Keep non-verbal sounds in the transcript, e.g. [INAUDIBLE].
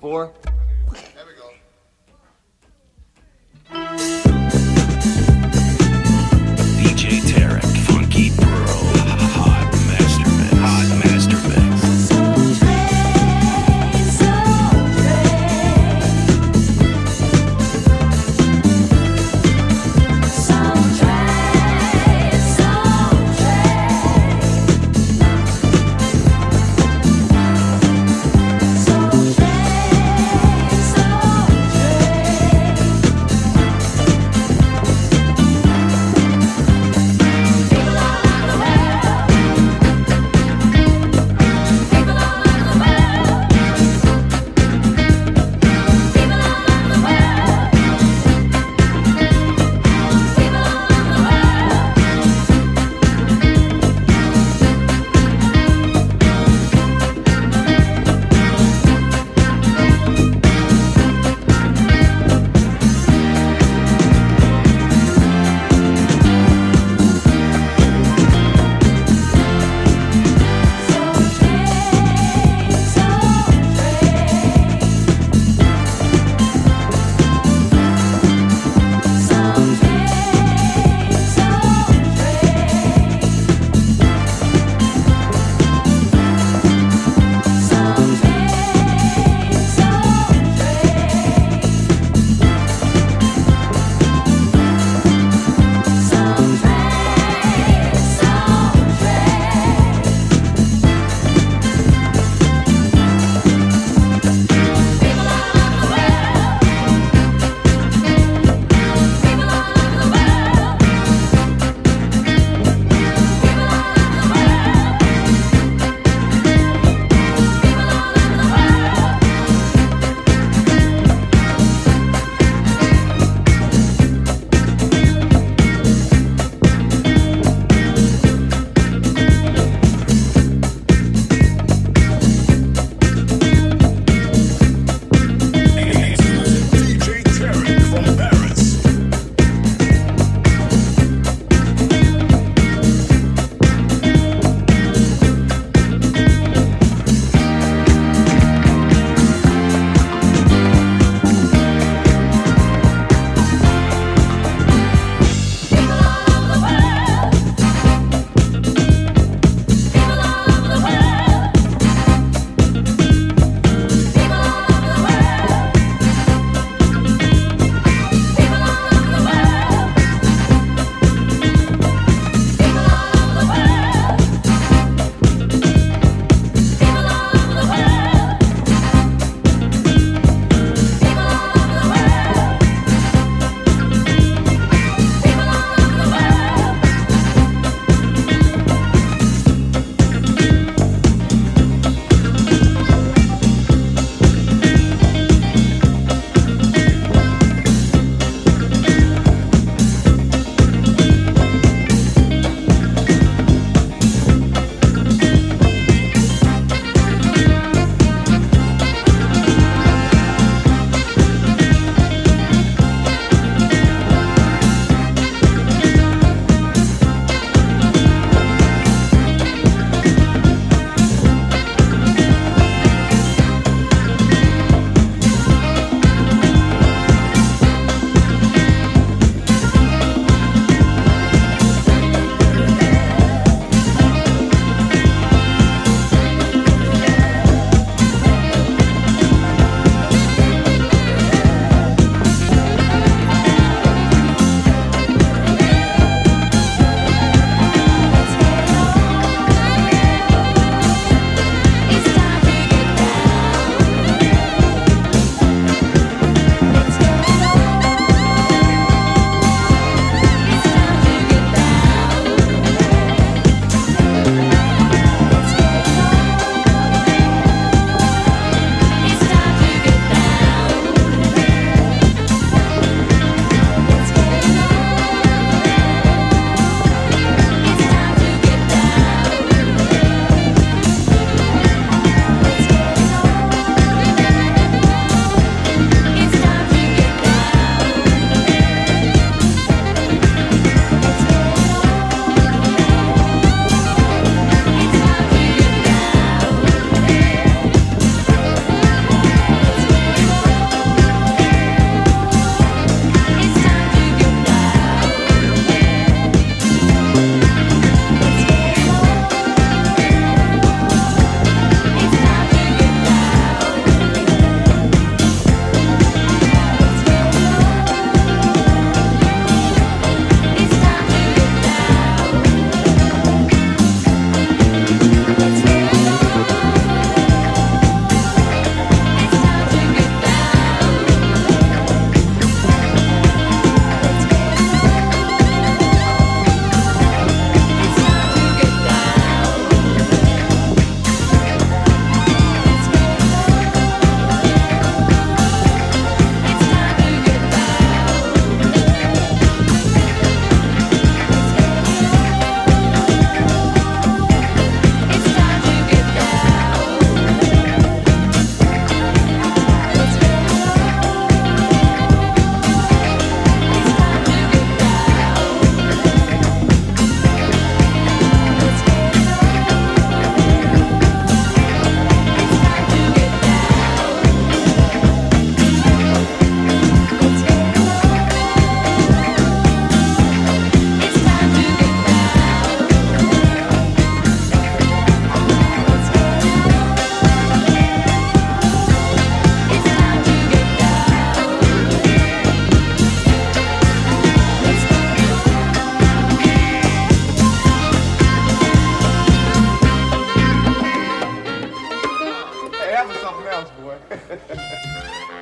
four. house, boy. [LAUGHS]